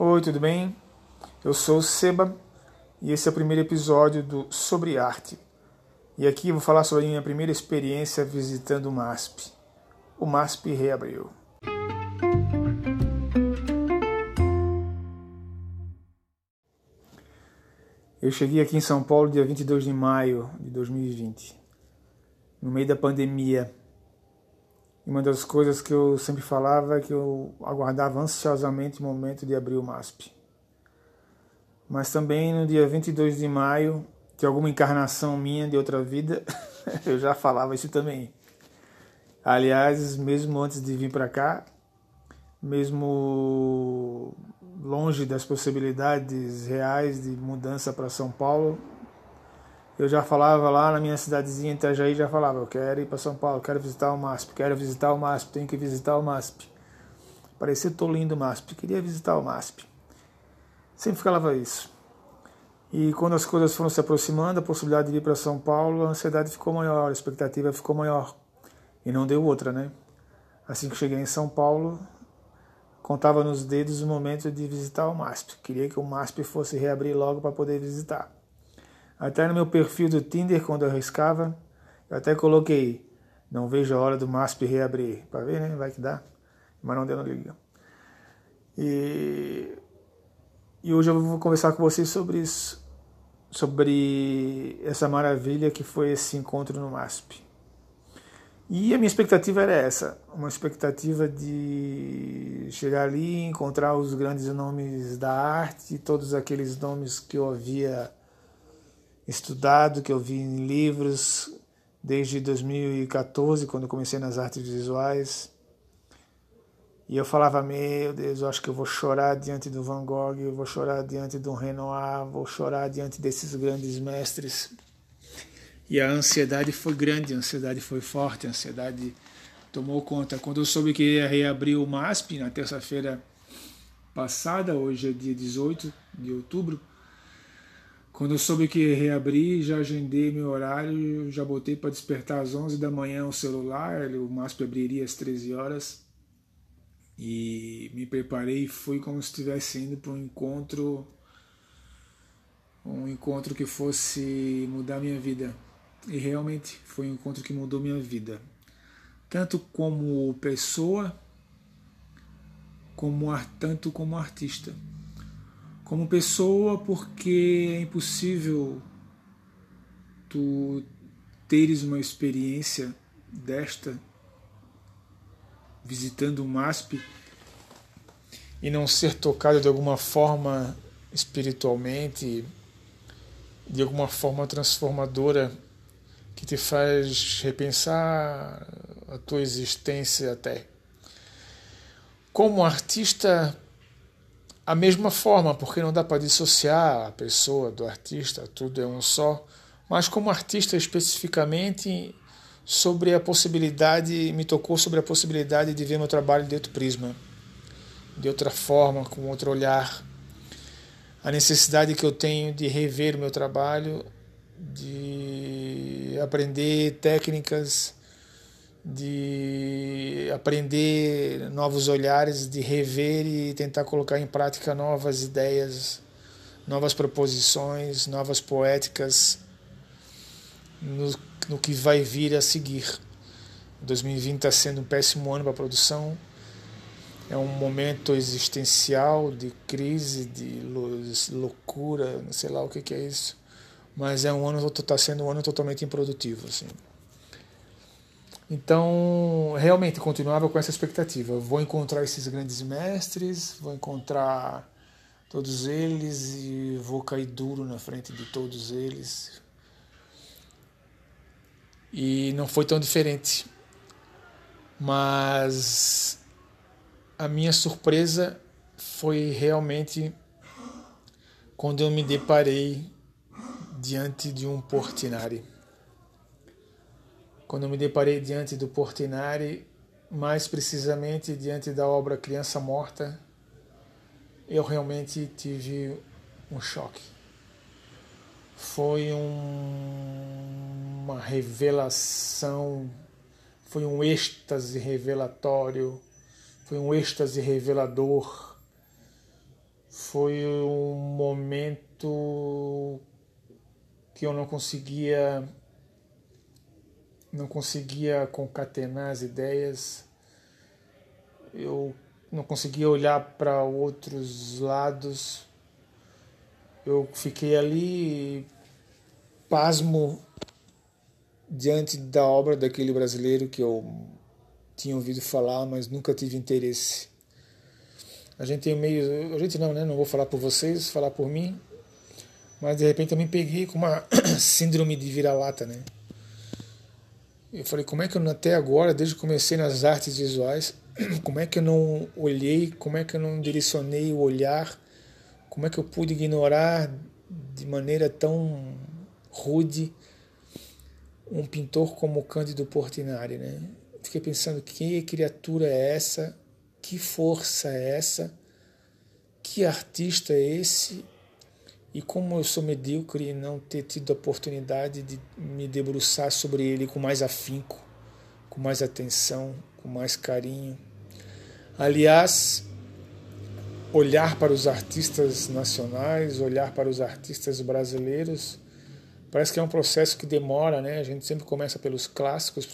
Oi, tudo bem? Eu sou o Seba e esse é o primeiro episódio do Sobre Arte. E aqui vou falar sobre a minha primeira experiência visitando o MASP. O MASP reabriu. Eu cheguei aqui em São Paulo dia 22 de maio de 2020, no meio da pandemia e uma das coisas que eu sempre falava é que eu aguardava ansiosamente o momento de abrir o MASP. Mas também no dia 22 de maio, que alguma encarnação minha de outra vida, eu já falava isso também. Aliás, mesmo antes de vir para cá, mesmo longe das possibilidades reais de mudança para São Paulo, eu já falava lá na minha cidadezinha Itajaí, já falava, eu quero ir para São Paulo, quero visitar o MASP, quero visitar o MASP, tenho que visitar o MASP. Parecia lindo o MASP, queria visitar o MASP. Sempre falava isso. E quando as coisas foram se aproximando, a possibilidade de ir para São Paulo, a ansiedade ficou maior, a expectativa ficou maior. E não deu outra, né? Assim que cheguei em São Paulo, contava nos dedos o momento de visitar o MASP. Queria que o MASP fosse reabrir logo para poder visitar. Até no meu perfil do Tinder, quando eu arriscava, eu até coloquei, não vejo a hora do MASP reabrir, para ver, né? Vai que dá. Mas não deu, não liga. E, e hoje eu vou conversar com vocês sobre isso, sobre essa maravilha que foi esse encontro no MASP. E a minha expectativa era essa, uma expectativa de chegar ali, encontrar os grandes nomes da arte, todos aqueles nomes que eu havia estudado, que eu vi em livros desde 2014, quando comecei nas artes visuais. E eu falava, meu Deus, eu acho que eu vou chorar diante do Van Gogh, eu vou chorar diante do Renoir, vou chorar diante desses grandes mestres. E a ansiedade foi grande, a ansiedade foi forte, a ansiedade tomou conta. Quando eu soube que ia reabrir o MASP na terça-feira passada, hoje é dia 18 de outubro, quando eu soube que ia reabrir, já agendei meu horário, já botei para despertar às 11 da manhã o celular, o MASP abriria às 13 horas. E me preparei e fui como se estivesse indo para um encontro um encontro que fosse mudar minha vida. E realmente foi um encontro que mudou minha vida. Tanto como pessoa, como tanto como artista como pessoa, porque é impossível tu teres uma experiência desta visitando o MASP e não ser tocado de alguma forma espiritualmente, de alguma forma transformadora que te faz repensar a tua existência até. Como artista, a mesma forma, porque não dá para dissociar a pessoa do artista, tudo é um só, mas como artista especificamente sobre a possibilidade, me tocou sobre a possibilidade de ver meu trabalho de outro prisma, de outra forma, com outro olhar. A necessidade que eu tenho de rever o meu trabalho, de aprender técnicas de aprender novos olhares, de rever e tentar colocar em prática novas ideias, novas proposições, novas poéticas no, no que vai vir a seguir. 2020 está sendo um péssimo ano para a produção. É um momento existencial de crise, de loucura, sei lá o que, que é isso. Mas é um ano está sendo um ano totalmente improdutivo, assim. Então, realmente continuava com essa expectativa. Vou encontrar esses grandes mestres, vou encontrar todos eles e vou cair duro na frente de todos eles. E não foi tão diferente. Mas a minha surpresa foi realmente quando eu me deparei diante de um Portinari quando me deparei diante do Portinari, mais precisamente diante da obra Criança Morta, eu realmente tive um choque. Foi um, uma revelação, foi um êxtase revelatório, foi um êxtase revelador, foi um momento que eu não conseguia não conseguia concatenar as ideias, eu não conseguia olhar para outros lados. Eu fiquei ali pasmo diante da obra daquele brasileiro que eu tinha ouvido falar, mas nunca tive interesse. A gente tem meio. A gente não, né? Não vou falar por vocês, falar por mim. Mas de repente eu me peguei com uma síndrome de vira-lata, né? Eu falei, como é que eu até agora, desde que comecei nas artes visuais, como é que eu não olhei, como é que eu não direcionei o olhar, como é que eu pude ignorar de maneira tão rude um pintor como Cândido Portinari, né? Fiquei pensando que criatura é essa que força é essa? Que artista é esse? E como eu sou medíocre e não ter tido a oportunidade de me debruçar sobre ele com mais afinco, com mais atenção, com mais carinho. Aliás, olhar para os artistas nacionais, olhar para os artistas brasileiros, parece que é um processo que demora, né? A gente sempre começa pelos clássicos,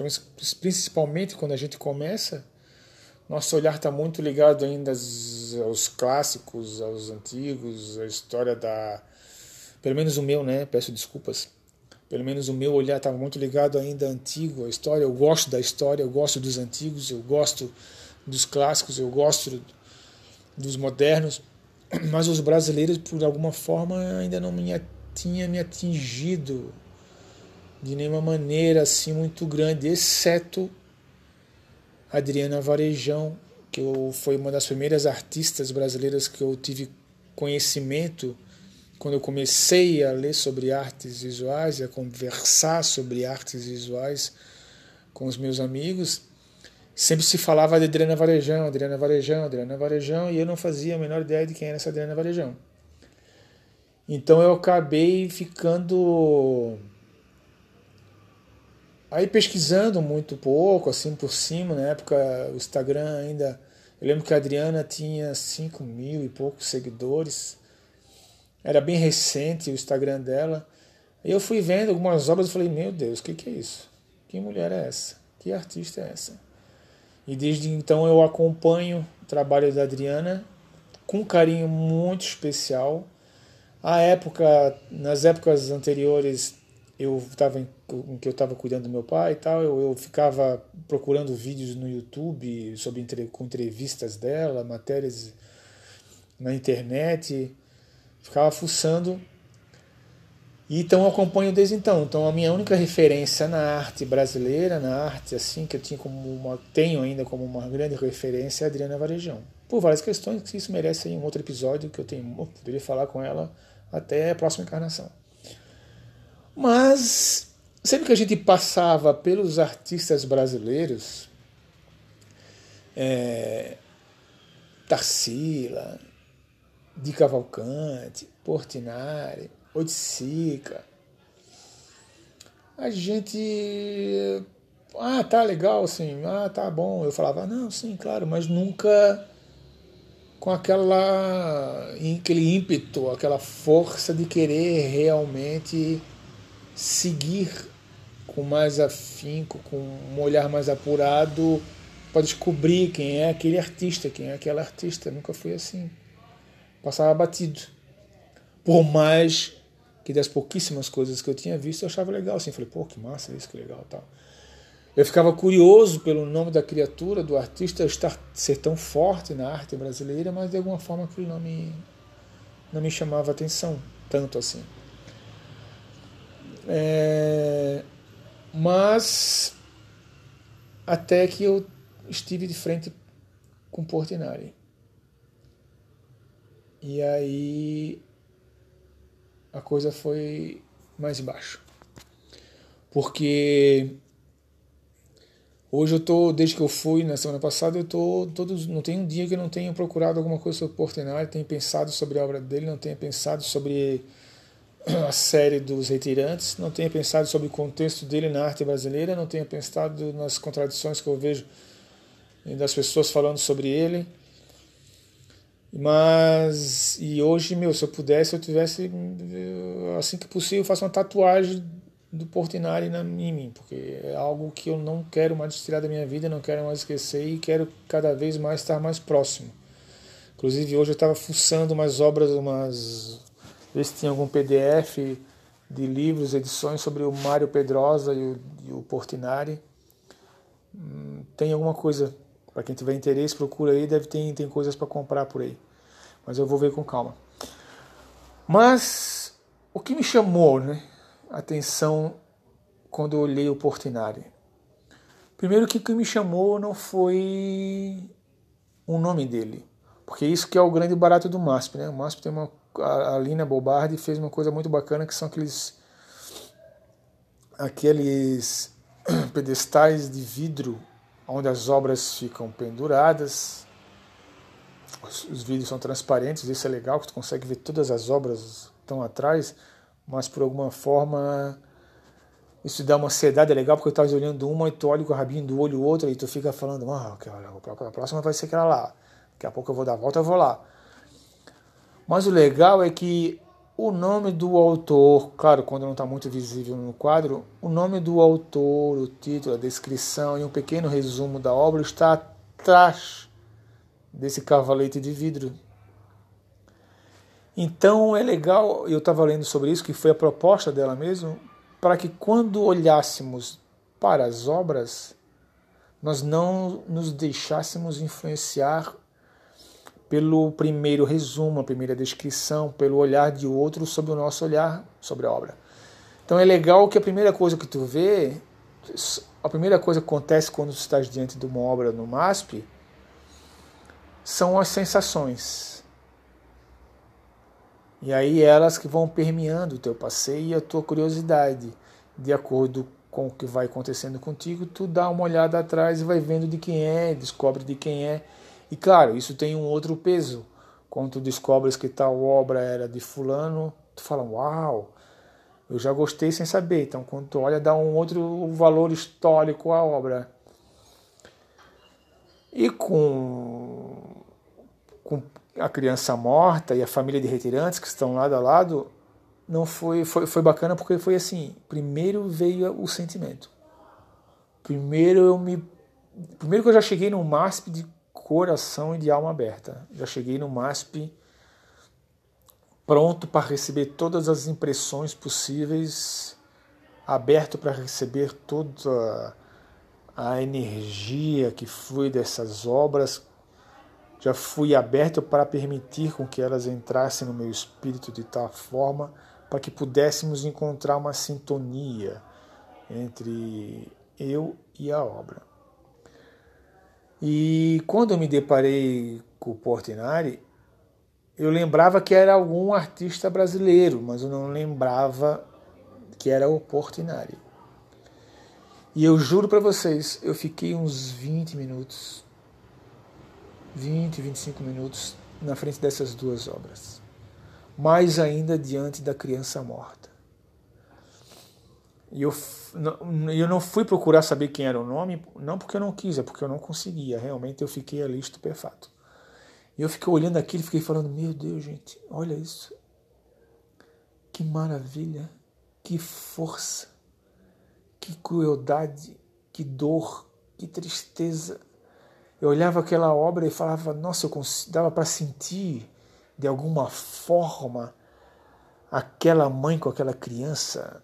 principalmente quando a gente começa nosso olhar está muito ligado ainda aos clássicos, aos antigos, a história da. Pelo menos o meu, né? Peço desculpas. Pelo menos o meu olhar estava muito ligado ainda antigo, à história. Eu gosto da história, eu gosto dos antigos, eu gosto dos clássicos, eu gosto dos modernos. Mas os brasileiros, por alguma forma, ainda não me tinha me atingido de nenhuma maneira assim muito grande, exceto Adriana Varejão, que foi uma das primeiras artistas brasileiras que eu tive conhecimento quando eu comecei a ler sobre artes visuais e a conversar sobre artes visuais com os meus amigos, sempre se falava de Adriana Varejão, Adriana Varejão, Adriana Varejão, e eu não fazia a menor ideia de quem era essa Adriana Varejão. Então eu acabei ficando Aí pesquisando muito pouco, assim por cima, na época o Instagram ainda. Eu lembro que a Adriana tinha 5 mil e poucos seguidores. Era bem recente o Instagram dela. Aí eu fui vendo algumas obras e falei, meu Deus, o que, que é isso? Que mulher é essa? Que artista é essa? E desde então eu acompanho o trabalho da Adriana com um carinho muito especial. A época, nas épocas anteriores, eu estava em, em, que eu estava cuidando do meu pai e tal, eu, eu ficava procurando vídeos no YouTube sobre com entrevistas dela, matérias na internet, ficava fuçando. E então eu acompanho desde então. Então a minha única referência na arte brasileira, na arte assim que eu tinha como uma, tenho ainda como uma grande referência é a Adriana Varejão. Por várias questões que isso merece um outro episódio que eu tenho, eu poderia falar com ela até a próxima encarnação. Mas sempre que a gente passava pelos artistas brasileiros, é, Tarsila, Di Cavalcante, Portinari, Oiticica, a gente. Ah, tá legal, sim. Ah, tá bom. Eu falava, não, sim, claro, mas nunca com aquela aquele ímpeto, aquela força de querer realmente seguir com mais afinco, com um olhar mais apurado, para descobrir quem é aquele artista, quem é aquela artista. Nunca foi assim. Passava batido. Por mais que das pouquíssimas coisas que eu tinha visto, eu achava legal. Assim, falei, pô, que massa isso, que legal tal. Eu ficava curioso pelo nome da criatura, do artista, estar, ser tão forte na arte brasileira, mas de alguma forma aquilo não me, não me chamava atenção tanto assim. É, mas até que eu estive de frente com Portinari. E aí a coisa foi mais baixo. Porque hoje eu tô, desde que eu fui na semana passada, eu tô todos, não tem um dia que eu não tenha procurado alguma coisa sobre Portinari, tenho pensado sobre a obra dele, não tenha pensado sobre a série dos retirantes, não tenha pensado sobre o contexto dele na arte brasileira, não tenha pensado nas contradições que eu vejo das pessoas falando sobre ele. Mas, e hoje, meu, se eu pudesse, eu tivesse, assim que possível, eu faço uma tatuagem do Portinari na, em mim, porque é algo que eu não quero mais tirar da minha vida, não quero mais esquecer e quero cada vez mais estar mais próximo. Inclusive, hoje eu estava fuçando umas obras, umas. ver se tinha algum PDF de livros, edições sobre o Mário Pedrosa e o, e o Portinari. Hum, tem alguma coisa para quem tiver interesse, procura aí, deve ter tem coisas para comprar por aí. Mas eu vou ver com calma. Mas o que me chamou, né, a atenção quando eu olhei o Portinari? Primeiro que o que me chamou não foi o nome dele, porque isso que é o grande barato do MASP, né? O MASP tem uma a Lina Bobardi fez uma coisa muito bacana que são aqueles aqueles pedestais de vidro onde as obras ficam penduradas. Os, os vídeos são transparentes, isso é legal, que tu consegue ver todas as obras que estão atrás, mas por alguma forma isso dá uma ansiedade, é legal, porque eu estava olhando uma e tu olha com o rabinho do olho outra e tu fica falando, ah, a próxima vai ser aquela lá, daqui a pouco eu vou dar a volta, eu vou lá. Mas o legal é que o nome do autor, claro, quando não está muito visível no quadro, o nome do autor, o título, a descrição e um pequeno resumo da obra está atrás desse cavalete de vidro. Então é legal, eu estava lendo sobre isso, que foi a proposta dela mesmo, para que quando olhássemos para as obras, nós não nos deixássemos influenciar pelo primeiro resumo, a primeira descrição, pelo olhar de outro sobre o nosso olhar sobre a obra. Então é legal que a primeira coisa que tu vê, a primeira coisa que acontece quando tu estás diante de uma obra no MASP, são as sensações. E aí elas que vão permeando o teu passeio e a tua curiosidade. De acordo com o que vai acontecendo contigo, tu dá uma olhada atrás e vai vendo de quem é, descobre de quem é e claro, isso tem um outro peso. Quando tu descobres que tal obra era de fulano, tu fala, uau, eu já gostei sem saber. Então quando tu olha, dá um outro valor histórico à obra. E com, a criança morta e a família de retirantes que estão lado a lado, não foi, foi, foi bacana porque foi assim, primeiro veio o sentimento. Primeiro eu me primeiro que eu já cheguei no MASP de coração e de alma aberta. Já cheguei no MASP pronto para receber todas as impressões possíveis, aberto para receber toda a energia que flui dessas obras. Já fui aberto para permitir com que elas entrassem no meu espírito de tal forma para que pudéssemos encontrar uma sintonia entre eu e a obra. E quando me deparei com o Portinari, eu lembrava que era algum artista brasileiro, mas eu não lembrava que era o Portinari. E eu juro para vocês, eu fiquei uns 20 minutos, 20, 25 minutos na frente dessas duas obras. Mais ainda diante da criança morta. E eu, eu não fui procurar saber quem era o nome, não porque eu não quis, é porque eu não conseguia. Realmente eu fiquei ali estupefato. E eu fiquei olhando aquilo e fiquei falando: Meu Deus, gente, olha isso. Que maravilha, que força, que crueldade, que dor, que tristeza. Eu olhava aquela obra e falava: Nossa, eu dava para sentir de alguma forma aquela mãe com aquela criança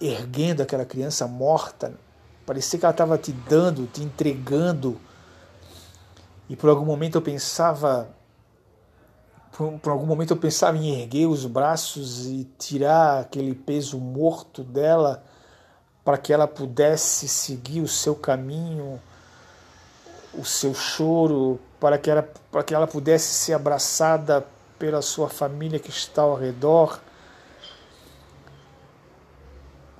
erguendo aquela criança morta. Parecia que ela estava te dando, te entregando. E por algum momento eu pensava, por, por, algum momento eu pensava em erguer os braços e tirar aquele peso morto dela para que ela pudesse seguir o seu caminho, o seu choro, para que ela, para que ela pudesse ser abraçada pela sua família que está ao redor.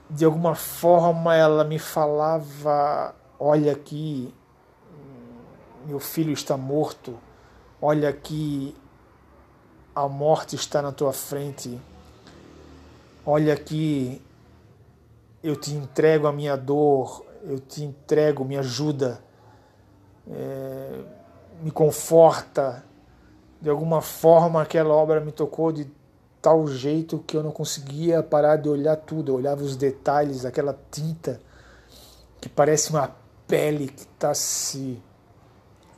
De alguma forma ela me falava: olha aqui, meu filho está morto, olha aqui, a morte está na tua frente, olha aqui, eu te entrego a minha dor, eu te entrego, me ajuda. É, me conforta. De alguma forma, aquela obra me tocou de tal jeito que eu não conseguia parar de olhar tudo. Eu olhava os detalhes, aquela tinta que parece uma pele que está se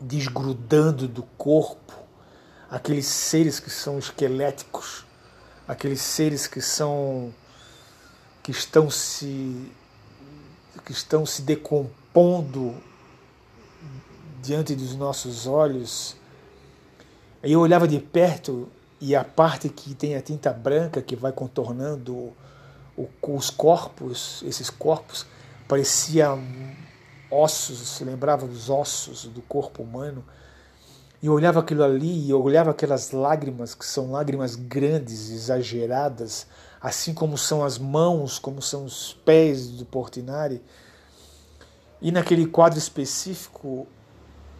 desgrudando do corpo, aqueles seres que são esqueléticos, aqueles seres que são que estão se que estão se decompondo diante dos nossos olhos. Eu olhava de perto e a parte que tem a tinta branca que vai contornando os corpos, esses corpos, parecia ossos, lembrava dos ossos do corpo humano. E eu olhava aquilo ali, e eu olhava aquelas lágrimas, que são lágrimas grandes, exageradas, assim como são as mãos, como são os pés do Portinari. E naquele quadro específico,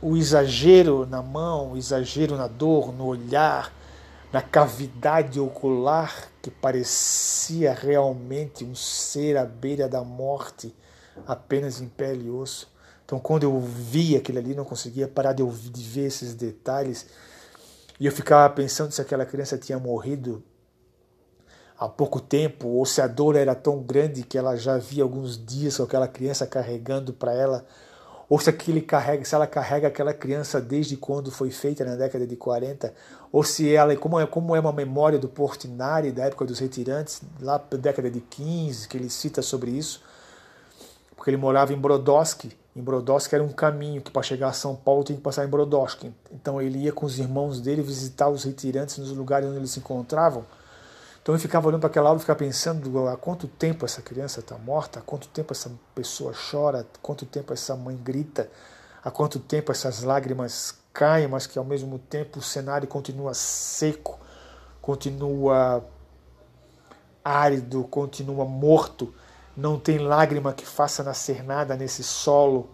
o exagero na mão, o exagero na dor, no olhar, na cavidade ocular que parecia realmente um ser à beira da morte, apenas em pele e osso. Então, quando eu via aquilo ali, não conseguia parar de, de ver esses detalhes. E eu ficava pensando se aquela criança tinha morrido há pouco tempo, ou se a dor era tão grande que ela já via alguns dias com aquela criança carregando para ela ou se aquele carrega, se ela carrega aquela criança desde quando foi feita na década de 40, ou se ela, como é, como é uma memória do Portinari da época dos retirantes, lá da década de 15, que ele cita sobre isso, porque ele morava em Brodowski, em Brodowski era um caminho que para chegar a São Paulo tem que passar em Brodowski. Então ele ia com os irmãos dele visitar os retirantes nos lugares onde eles se encontravam. Então eu ficava olhando para aquela aula e ficava pensando há quanto tempo essa criança está morta, há quanto tempo essa pessoa chora, há quanto tempo essa mãe grita, há quanto tempo essas lágrimas caem, mas que ao mesmo tempo o cenário continua seco, continua árido, continua morto, não tem lágrima que faça nascer nada nesse solo,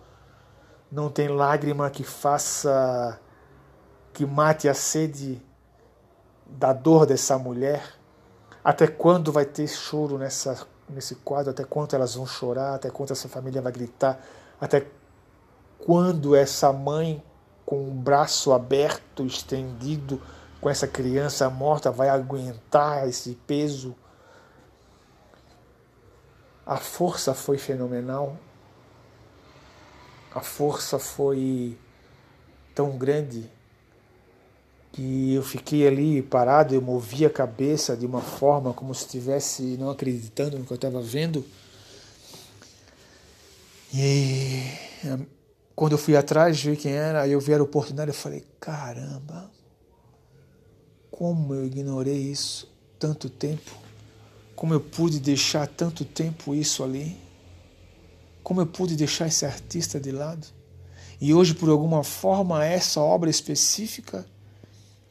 não tem lágrima que faça que mate a sede da dor dessa mulher. Até quando vai ter choro nessa, nesse quadro? Até quando elas vão chorar? Até quando essa família vai gritar? Até quando essa mãe com o braço aberto, estendido, com essa criança morta, vai aguentar esse peso? A força foi fenomenal. A força foi tão grande que eu fiquei ali parado, eu movi a cabeça de uma forma como se estivesse não acreditando no que eu estava vendo. E quando eu fui atrás ver quem era, aí eu vi a oportunidade, eu falei, caramba, como eu ignorei isso tanto tempo, como eu pude deixar tanto tempo isso ali, como eu pude deixar esse artista de lado. E hoje, por alguma forma, essa obra específica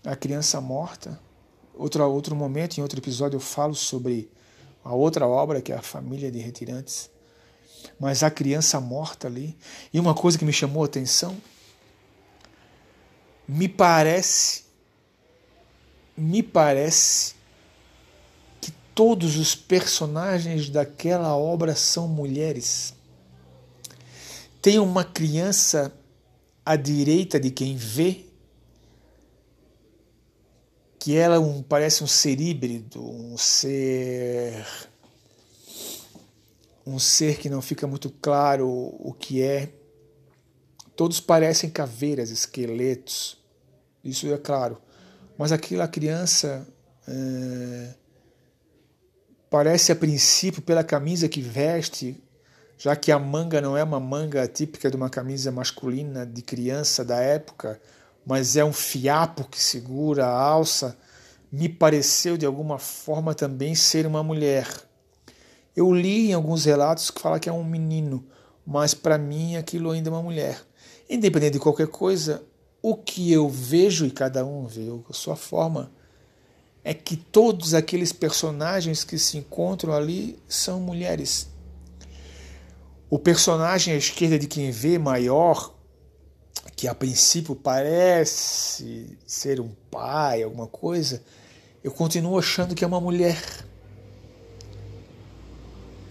a criança morta. Outro, outro momento, em outro episódio, eu falo sobre a outra obra, que é a família de retirantes. Mas a criança morta ali. E uma coisa que me chamou a atenção, me parece, me parece que todos os personagens daquela obra são mulheres. Tem uma criança à direita de quem vê que ela um, parece um ser híbrido, um ser um ser que não fica muito claro o que é. Todos parecem caveiras, esqueletos, isso é claro. Mas aquela criança é, parece a princípio pela camisa que veste, já que a manga não é uma manga típica de uma camisa masculina de criança da época, mas é um fiapo que segura a alça, me pareceu de alguma forma também ser uma mulher. Eu li em alguns relatos que fala que é um menino, mas para mim aquilo ainda é uma mulher. Independente de qualquer coisa, o que eu vejo e cada um vê a sua forma é que todos aqueles personagens que se encontram ali são mulheres. O personagem à esquerda de quem vê maior que a princípio parece ser um pai, alguma coisa, eu continuo achando que é uma mulher.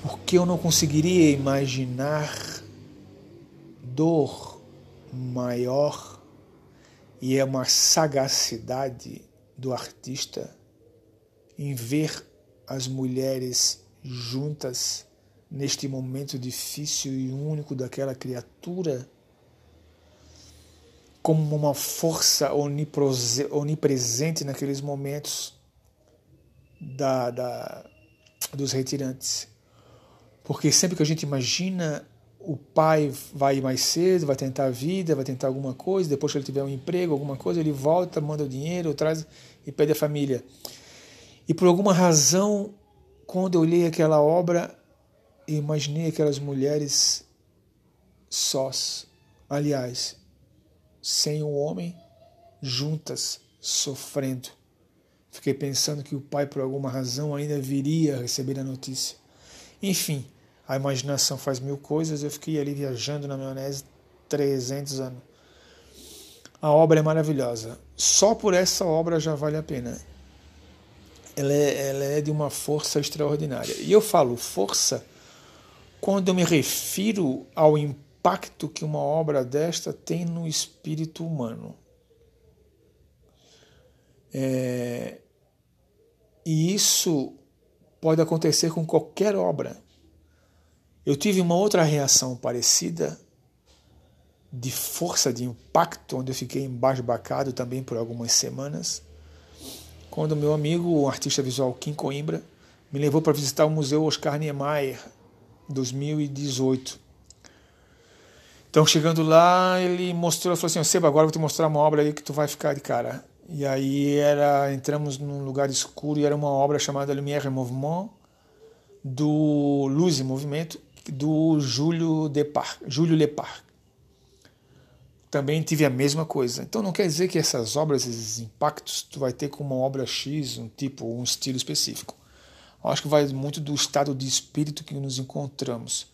Porque eu não conseguiria imaginar dor maior E é uma sagacidade do artista em ver as mulheres juntas neste momento difícil e único daquela criatura como uma força onipresente naqueles momentos da, da, dos retirantes. Porque sempre que a gente imagina o pai vai mais cedo, vai tentar a vida, vai tentar alguma coisa, depois que ele tiver um emprego, alguma coisa, ele volta, manda o dinheiro, traz e pede a família. E por alguma razão, quando eu olhei aquela obra, imaginei aquelas mulheres sós, aliás, sem o homem, juntas, sofrendo. Fiquei pensando que o pai, por alguma razão, ainda viria receber a notícia. Enfim, a imaginação faz mil coisas. Eu fiquei ali viajando na maionese 300 anos. A obra é maravilhosa. Só por essa obra já vale a pena. Ela é, ela é de uma força extraordinária. E eu falo força quando eu me refiro ao impacto que uma obra desta tem no espírito humano. É, e isso pode acontecer com qualquer obra. Eu tive uma outra reação parecida, de força, de impacto, onde eu fiquei embasbacado também por algumas semanas, quando meu amigo, o artista visual Kim Coimbra, me levou para visitar o Museu Oscar Niemeyer, 2018. Então, chegando lá, ele mostrou, falou assim, Seba, agora eu vou te mostrar uma obra aí que tu vai ficar de cara. E aí era, entramos num lugar escuro e era uma obra chamada Lumière Mouvement, do Luz e Movimento, do Júlio Depar, Júlio Lepar. Também tive a mesma coisa. Então não quer dizer que essas obras, esses impactos, tu vai ter com uma obra X, um tipo, um estilo específico. Eu acho que vai muito do estado de espírito que nos encontramos.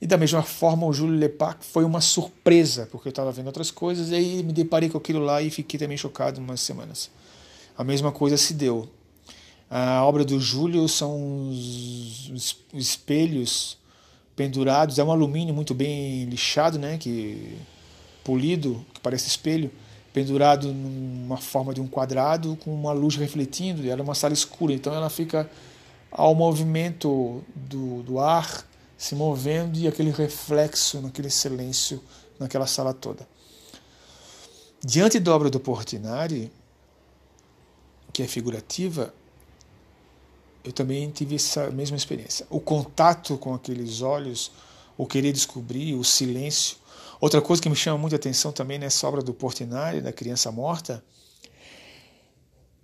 E da mesma forma, o Júlio Lepac foi uma surpresa, porque eu estava vendo outras coisas e aí me deparei com aquilo lá e fiquei também chocado umas semanas. A mesma coisa se deu. A obra do Júlio são os espelhos pendurados, é um alumínio muito bem lixado, né, que polido, que parece espelho, pendurado numa forma de um quadrado com uma luz refletindo, e era uma sala escura, então ela fica ao movimento do, do ar se movendo e aquele reflexo naquele silêncio naquela sala toda. Diante da obra do Portinari, que é figurativa, eu também tive essa mesma experiência. O contato com aqueles olhos, o querer descobrir, o silêncio. Outra coisa que me chama muita atenção também nessa obra do Portinari, da criança morta,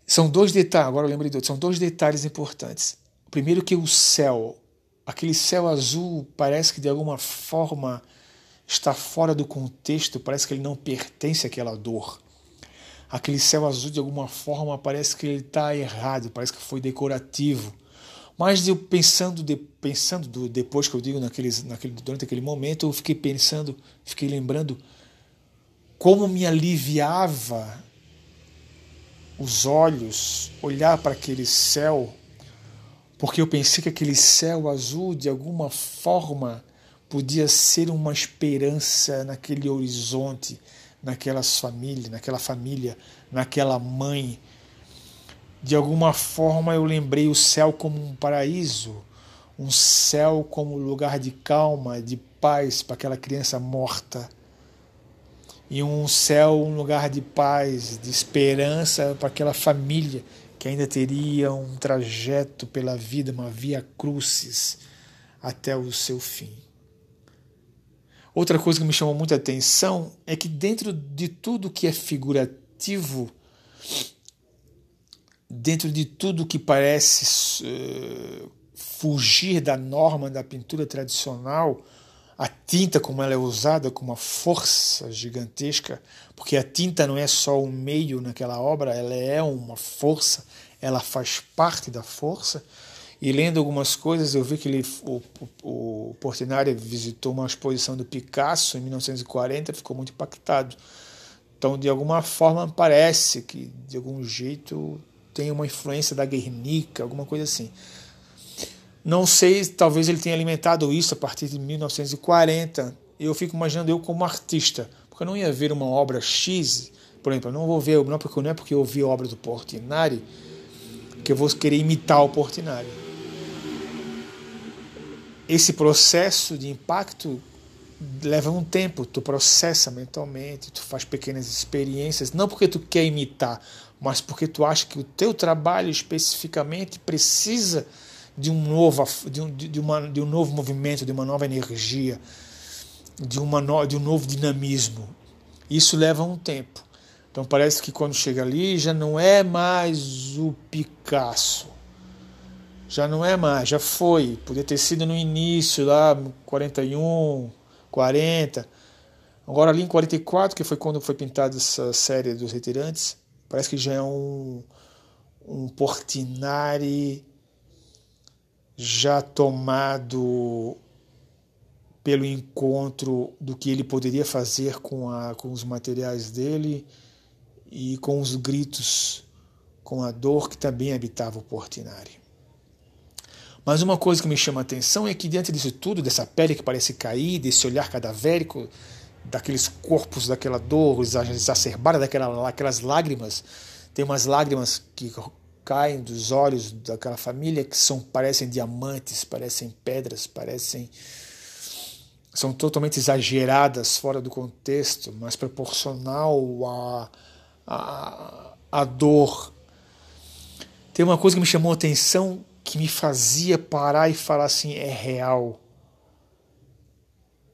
são dois detalhes, agora eu lembrei de outro, são dois detalhes importantes. Primeiro que o céu aquele céu azul parece que de alguma forma está fora do contexto, parece que ele não pertence àquela dor. Aquele céu azul de alguma forma parece que ele está errado, parece que foi decorativo. Mas eu pensando, de, pensando do, depois que eu digo naqueles, naquele, durante aquele momento, eu fiquei pensando, fiquei lembrando como me aliviava os olhos olhar para aquele céu porque eu pensei que aquele céu azul, de alguma forma, podia ser uma esperança naquele horizonte, naquelas famílias, naquela família, naquela mãe. De alguma forma eu lembrei o céu como um paraíso, um céu como lugar de calma, de paz para aquela criança morta. E um céu, um lugar de paz, de esperança para aquela família que ainda teria um trajeto pela vida, uma via crucis até o seu fim. Outra coisa que me chamou muita atenção é que dentro de tudo que é figurativo, dentro de tudo que parece uh, fugir da norma da pintura tradicional, a tinta como ela é usada com uma força gigantesca, porque a tinta não é só um meio naquela obra, ela é uma força, ela faz parte da força. E lendo algumas coisas, eu vi que ele, o, o, Portinari visitou uma exposição do Picasso em 1940, ficou muito impactado. Então, de alguma forma, parece que, de algum jeito, tem uma influência da Guernica, alguma coisa assim. Não sei, talvez ele tenha alimentado isso a partir de 1940. Eu fico imaginando eu como artista, porque eu não ia ver uma obra X Por exemplo, eu não vou ver, não, porque, não é porque eu vi a obra do Portinari que eu vou querer imitar o Portinari. Esse processo de impacto leva um tempo, tu processa mentalmente, tu faz pequenas experiências, não porque tu quer imitar, mas porque tu acha que o teu trabalho especificamente precisa de um novo, de um, de uma, de um novo movimento, de uma nova energia, de, uma no, de um novo dinamismo. Isso leva um tempo. Então parece que quando chega ali já não é mais o Picasso. Já não é mais, já foi. Podia ter sido no início, lá, 41, 40. Agora ali em 44, que foi quando foi pintada essa série dos retirantes, parece que já é um, um Portinari já tomado pelo encontro do que ele poderia fazer com, a, com os materiais dele e com os gritos, com a dor que também habitava o Portinari. Mas uma coisa que me chama a atenção é que diante disso tudo, dessa pele que parece cair, desse olhar cadavérico, daqueles corpos, daquela dor exacerbada, daquela, daquelas lágrimas, tem umas lágrimas que caem dos olhos daquela família que são parecem diamantes, parecem pedras, parecem são totalmente exageradas, fora do contexto, mas proporcional à, à, dor. Tem uma coisa que me chamou a atenção que me fazia parar e falar assim: é real.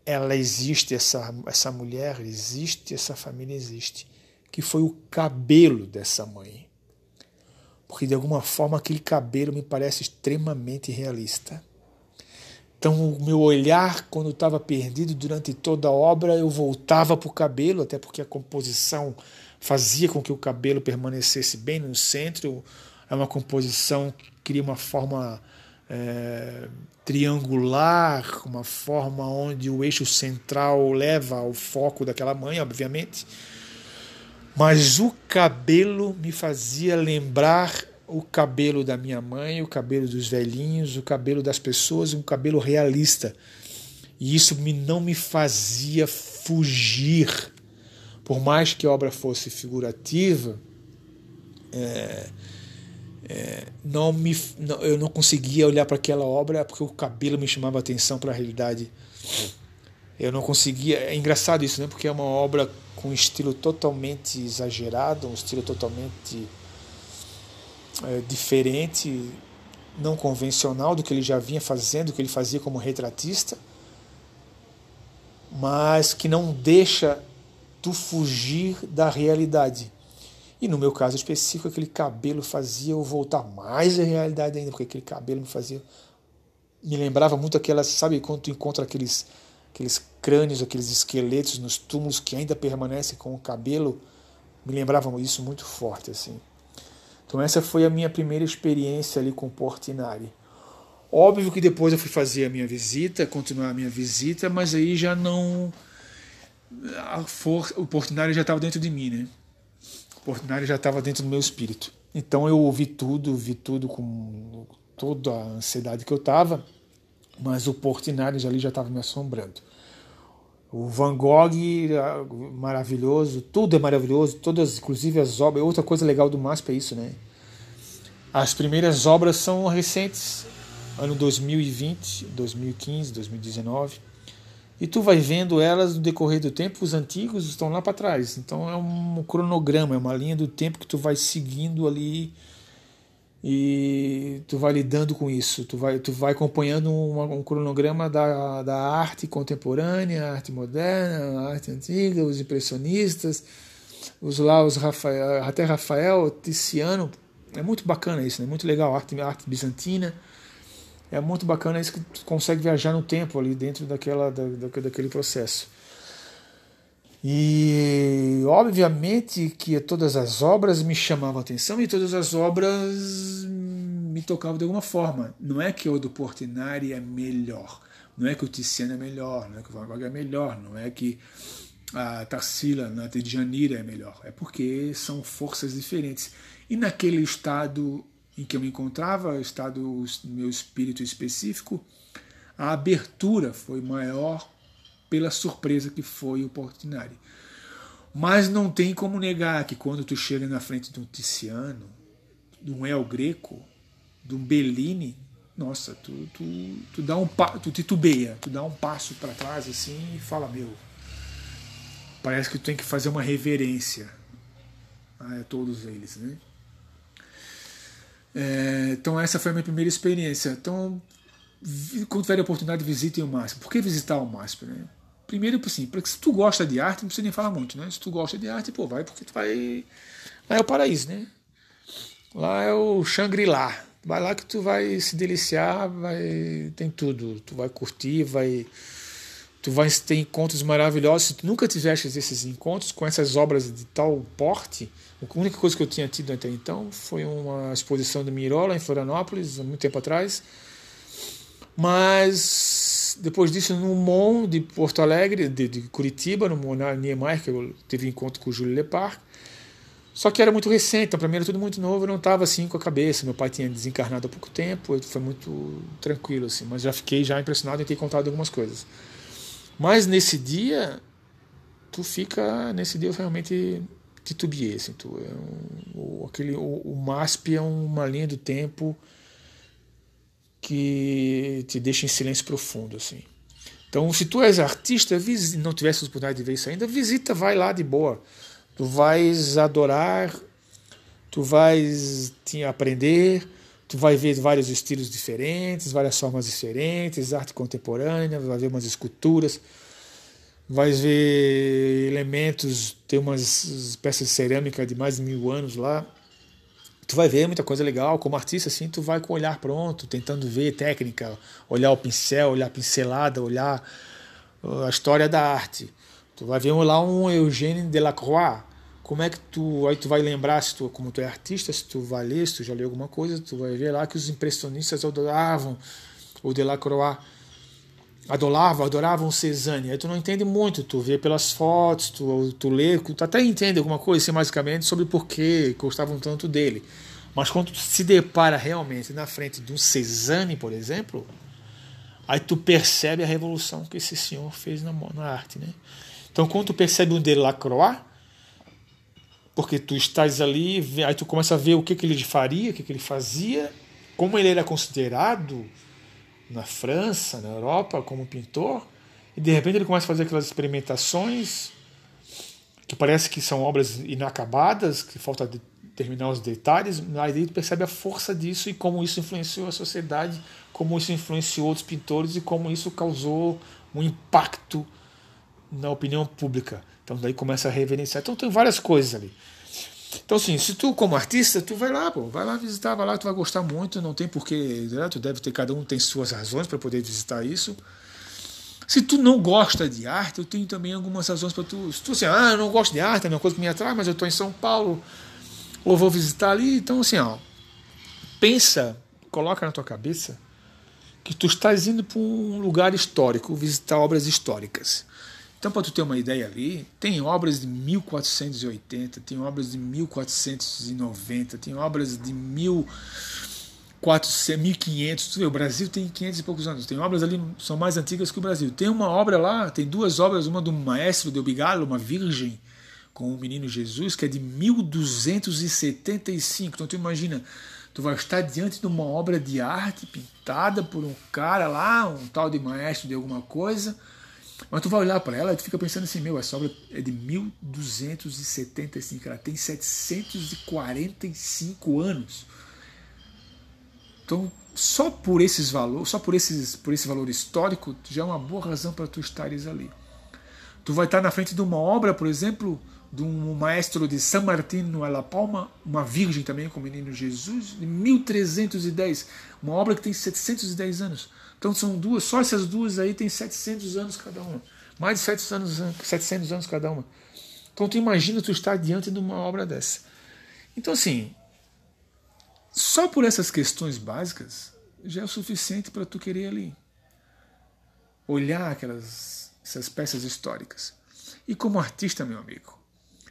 Ela existe, essa, essa mulher existe, essa família existe. Que foi o cabelo dessa mãe. Porque de alguma forma aquele cabelo me parece extremamente realista. Então, o meu olhar, quando estava perdido durante toda a obra, eu voltava para o cabelo, até porque a composição fazia com que o cabelo permanecesse bem no centro. É uma composição cria uma forma é, triangular, uma forma onde o eixo central leva ao foco daquela mãe, obviamente. Mas o cabelo me fazia lembrar o cabelo da minha mãe, o cabelo dos velhinhos, o cabelo das pessoas, um cabelo realista. E isso me, não me fazia fugir. Por mais que a obra fosse figurativa, é, é, não me, não, eu não conseguia olhar para aquela obra porque o cabelo me chamava atenção para a realidade. Eu não conseguia. É engraçado isso, né? Porque é uma obra com um estilo totalmente exagerado, um estilo totalmente é, diferente, não convencional do que ele já vinha fazendo, do que ele fazia como retratista, mas que não deixa tu fugir da realidade. E no meu caso específico, aquele cabelo fazia eu voltar mais à realidade ainda, porque aquele cabelo me fazia. Me lembrava muito aquelas. Sabe quando tu encontra aqueles, aqueles crânios, aqueles esqueletos nos túmulos que ainda permanecem com o cabelo? Me lembravam isso muito forte, assim. Então, essa foi a minha primeira experiência ali com o Portinari. Óbvio que depois eu fui fazer a minha visita, continuar a minha visita, mas aí já não. For... O Portinari já estava dentro de mim, né? Portinari já estava dentro do meu espírito. Então eu ouvi tudo, vi tudo com toda a ansiedade que eu estava, mas o Portinari ali já estava me assombrando. O Van Gogh, maravilhoso, tudo é maravilhoso, todas, inclusive as obras. Outra coisa legal do MASP é isso, né? As primeiras obras são recentes, ano 2020, 2015, 2019. E tu vai vendo elas no decorrer do tempo, os antigos estão lá para trás. Então é um cronograma, é uma linha do tempo que tu vai seguindo ali e tu vai lidando com isso. Tu vai, tu vai acompanhando um, um cronograma da, da arte contemporânea, arte moderna, arte antiga, os impressionistas, os lá, os Rafael, até Rafael, Tiziano. É muito bacana isso, né? muito legal. Arte, arte bizantina é muito bacana isso que tu consegue viajar no tempo ali dentro daquela, da, daquele processo. E obviamente que todas as obras me chamavam atenção e todas as obras me tocavam de alguma forma. Não é que o do Portinari é melhor, não é que o Tiziano é melhor, não é que o Van Gogh é melhor, não é que a Tarsila na de Janira é melhor. É porque são forças diferentes. E naquele estado em que eu me encontrava, estado do meu espírito específico, a abertura foi maior pela surpresa que foi o Portinari. Mas não tem como negar que quando tu chega na frente de um Tiziano, de um El Greco, de um Bellini, nossa, tu, tu, tu dá um tu titubeia, tu dá um passo para trás assim e fala, meu, parece que tu tem que fazer uma reverência a todos eles, né? É, então essa foi a minha primeira experiência. Então, quando tiver a oportunidade, visitem o MASP. Por que visitar o MASP? Né? Primeiro, assim, porque se tu gosta de arte, não precisa nem falar muito, né? Se tu gosta de arte, pô, vai porque tu vai. Lá é o paraíso, né? Lá é o Shangri-La. Vai lá que tu vai se deliciar, vai tem tudo. Tu vai curtir, vai tu vai ter encontros maravilhosos. Se tu nunca tiveste esses encontros com essas obras de tal porte, a única coisa que eu tinha tido até então foi uma exposição do Mirola em Florianópolis, há muito tempo atrás. Mas depois disso, no MON de Porto Alegre, de, de Curitiba, no Monar Niemeyer, que eu tive encontro com o Júlio Lepar. Só que era muito recente, então para mim era tudo muito novo, eu não estava assim com a cabeça. Meu pai tinha desencarnado há pouco tempo, foi muito tranquilo assim, mas já fiquei já impressionado em ter contado algumas coisas. Mas nesse dia, tu fica, nesse dia eu realmente titubeei, assim, tu, é um, aquele, o, o MASP é uma linha do tempo que te deixa em silêncio profundo, assim. Então, se tu és artista não tivesse oportunidade de ver isso ainda, visita, vai lá de boa. Tu vais adorar, tu vais te aprender, tu vai ver vários estilos diferentes, várias formas diferentes, arte contemporânea, vai ver umas esculturas, vai ver elementos, tem umas peças de cerâmica de mais de mil anos lá. Tu vai ver muita coisa legal, como artista, assim, tu vai com o olhar pronto, tentando ver técnica, olhar o pincel, olhar a pincelada, olhar uh, a história da arte. Tu vai ver lá um Eugène Delacroix, como é que tu aí tu vai lembrar se tu como tu é artista se tu vai ler se tu já leu alguma coisa tu vai ver lá que os impressionistas adoravam o Delacroix adoravam adoravam Cezanne. Aí tu não entende muito tu vê pelas fotos tu tu lê tu até entende alguma coisa assim, basicamente sobre por que gostavam tanto dele. Mas quando tu se depara realmente na frente de um Cezanne por exemplo aí tu percebe a revolução que esse senhor fez na, na arte né? Então quando tu percebe um Delacroix porque tu estás ali, aí tu começa a ver o que, que ele faria, o que, que ele fazia, como ele era considerado na França, na Europa, como pintor, e de repente ele começa a fazer aquelas experimentações que parece que são obras inacabadas, que falta terminar os detalhes, aí tu percebe a força disso e como isso influenciou a sociedade, como isso influenciou outros pintores e como isso causou um impacto na opinião pública. Então daí começa a reverenciar. Então tem várias coisas ali. Então, assim, se tu, como artista, tu vai lá, pô, vai lá visitar, vai lá, tu vai gostar muito, não tem porquê, né? tu deve ter, cada um tem suas razões para poder visitar isso. Se tu não gosta de arte, eu tenho também algumas razões para tu. Se tu assim, ah, eu não gosto de arte, é uma coisa que me atrai, mas eu estou em São Paulo, ou vou visitar ali, então assim, ó, pensa, coloca na tua cabeça que tu estás indo para um lugar histórico, visitar obras históricas. Então, para tu ter uma ideia ali, tem obras de 1480, tem obras de 1490, tem obras de 1400, 1500. Tu vê, o Brasil tem 500 e poucos anos. Tem obras ali são mais antigas que o Brasil. Tem uma obra lá, tem duas obras, uma do maestro de Obigalo, uma virgem com o menino Jesus, que é de 1275. Então, tu imagina, tu vai estar diante de uma obra de arte pintada por um cara lá, um tal de maestro de alguma coisa mas tu vai olhar para ela e tu fica pensando assim, meu, essa obra é de 1275, ela tem 745 anos. Então, só por esses valores, só por esses por esse valor histórico, já é uma boa razão para tu estares ali. Tu vai estar na frente de uma obra, por exemplo, de um maestro de San Martín La Palma, uma virgem também com o menino Jesus, de 1310, uma obra que tem 710 anos. Então são duas, só essas duas aí tem 700 anos cada uma. Mais de 700 anos, 700 anos cada uma. Então tu imagina tu estar diante de uma obra dessa. Então assim, só por essas questões básicas já é o suficiente para tu querer ali olhar aquelas essas peças históricas. E como artista, meu amigo,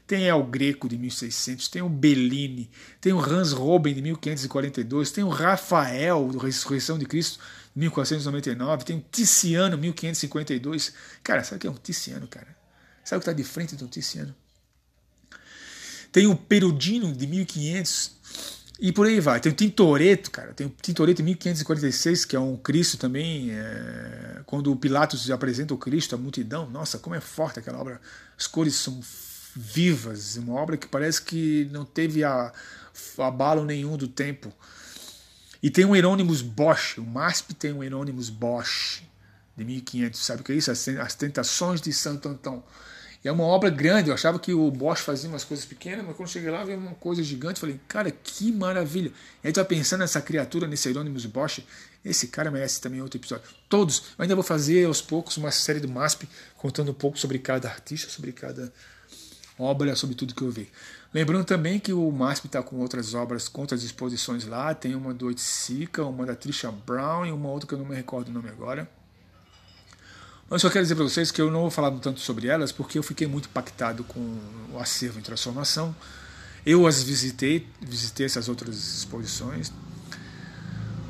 tem El Greco de 1600, tem o Bellini, tem o Hans Robben de 1542, tem o Rafael do Ressurreição de Cristo 1499, tem um Tiziano, 1552. Cara, sabe o que é um Tiziano, cara? Sabe o que está de frente de um Tiziano? Tem o Perudino de 1500 e por aí vai. Tem o Tintoretto, cara. Tem o Tintoretto de 1546, que é um Cristo também. É... Quando o Pilatos apresenta o Cristo à multidão, nossa, como é forte aquela obra. As cores são vivas. Uma obra que parece que não teve a, abalo nenhum do tempo. E tem um Hieronymus Bosch. O MASP tem um Hieronymus Bosch de 1500. Sabe o que é isso? As, Tentações de Santo Antão. E é uma obra grande. Eu achava que o Bosch fazia umas coisas pequenas, mas quando cheguei lá, vi uma coisa gigante. Falei, cara, que maravilha. E aí tu pensando nessa criatura, nesse Hieronymus Bosch. Esse cara merece também outro episódio. Todos. Eu ainda vou fazer aos poucos uma série do MASP contando um pouco sobre cada artista, sobre cada obra, sobre tudo que eu vi. Lembrando também que o MASP está com outras obras, com outras exposições lá. Tem uma do Oiticica, uma da Trisha Brown e uma outra que eu não me recordo o nome agora. Mas só quero dizer para vocês que eu não vou falar tanto sobre elas porque eu fiquei muito impactado com o acervo em transformação. Eu as visitei, visitei essas outras exposições,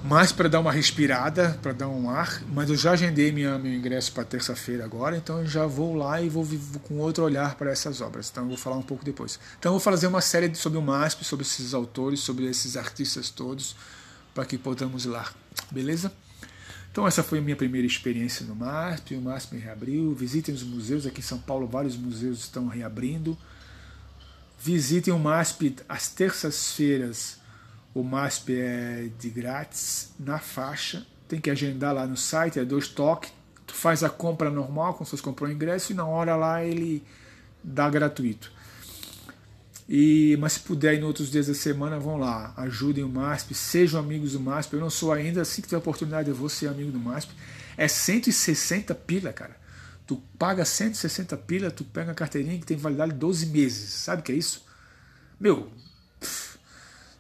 mais para dar uma respirada, para dar um ar, mas eu já agendei minha, meu ingresso para terça-feira agora, então eu já vou lá e vou, vou com outro olhar para essas obras. Então eu vou falar um pouco depois. Então eu vou fazer uma série sobre o MASP, sobre esses autores, sobre esses artistas todos, para que possamos ir lá. Beleza? Então essa foi a minha primeira experiência no MASP, o MASP reabriu, visitem os museus, aqui em São Paulo vários museus estão reabrindo. Visitem o MASP às terças-feiras, o MASP é de grátis, na faixa, tem que agendar lá no site, é dois toques, tu faz a compra normal, como se fosse comprar o ingresso, e na hora lá ele dá gratuito. E, mas se puder em outros dias da semana, vão lá, ajudem o MASP, sejam amigos do MASP. Eu não sou ainda, assim que tiver oportunidade, eu vou ser amigo do MASP. É 160 pila, cara. Tu paga 160 pila, tu pega a carteirinha que tem validade 12 meses. Sabe o que é isso? Meu,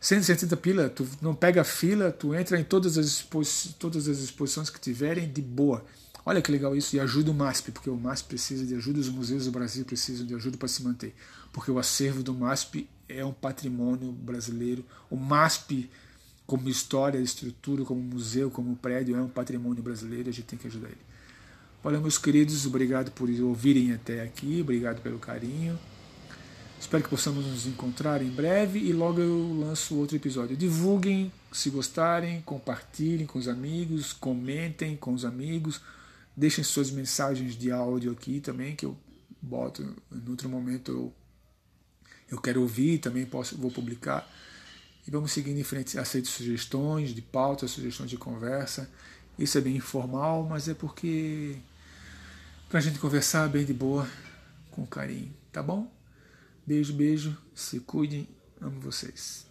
160 pila, tu não pega fila, tu entra em todas as, todas as exposições que tiverem de boa. Olha que legal isso, e ajuda o MASP, porque o MASP precisa de ajuda, os museus do Brasil precisam de ajuda para se manter porque o acervo do MASP é um patrimônio brasileiro. O MASP, como história, estrutura, como museu, como prédio, é um patrimônio brasileiro a gente tem que ajudar ele. Valeu, meus queridos, obrigado por ouvirem até aqui, obrigado pelo carinho. Espero que possamos nos encontrar em breve e logo eu lanço outro episódio. Divulguem se gostarem, compartilhem com os amigos, comentem com os amigos, deixem suas mensagens de áudio aqui também, que eu boto em outro momento eu eu quero ouvir, também posso, vou publicar. E vamos seguindo em frente. Aceito sugestões de pauta, sugestões de conversa. Isso é bem informal, mas é porque para a gente conversar bem de boa, com carinho, tá bom? Beijo, beijo. Se cuidem. Amo vocês.